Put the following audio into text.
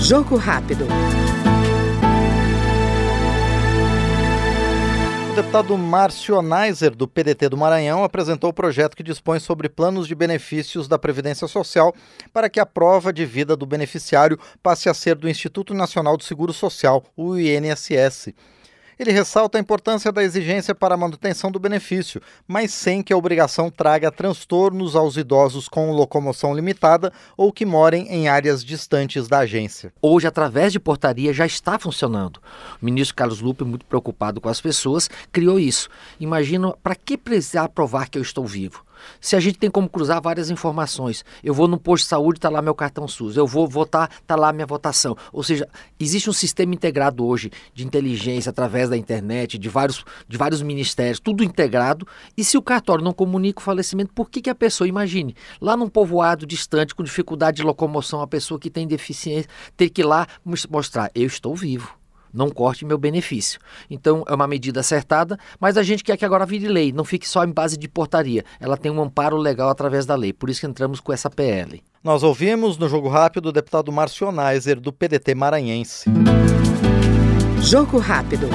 Jogo rápido. O deputado Márcio Neiser, do PDT do Maranhão, apresentou o projeto que dispõe sobre planos de benefícios da Previdência Social para que a prova de vida do beneficiário passe a ser do Instituto Nacional do Seguro Social, o INSS. Ele ressalta a importância da exigência para a manutenção do benefício, mas sem que a obrigação traga transtornos aos idosos com locomoção limitada ou que morem em áreas distantes da agência. Hoje, através de portaria, já está funcionando. O ministro Carlos Lupe, muito preocupado com as pessoas, criou isso. Imagina para que precisar provar que eu estou vivo? Se a gente tem como cruzar várias informações, eu vou no posto de saúde, está lá meu cartão SUS, eu vou votar, está lá minha votação. Ou seja, existe um sistema integrado hoje de inteligência através da internet, de vários, de vários ministérios, tudo integrado. E se o cartório não comunica o falecimento, por que, que a pessoa, imagine, lá num povoado distante, com dificuldade de locomoção, a pessoa que tem deficiência, ter que ir lá mostrar, eu estou vivo não corte meu benefício. Então é uma medida acertada, mas a gente quer que agora vire lei, não fique só em base de portaria. Ela tem um amparo legal através da lei, por isso que entramos com essa PL. Nós ouvimos no Jogo Rápido o deputado Márcio Neiser, do PDT maranhense. Jogo Rápido.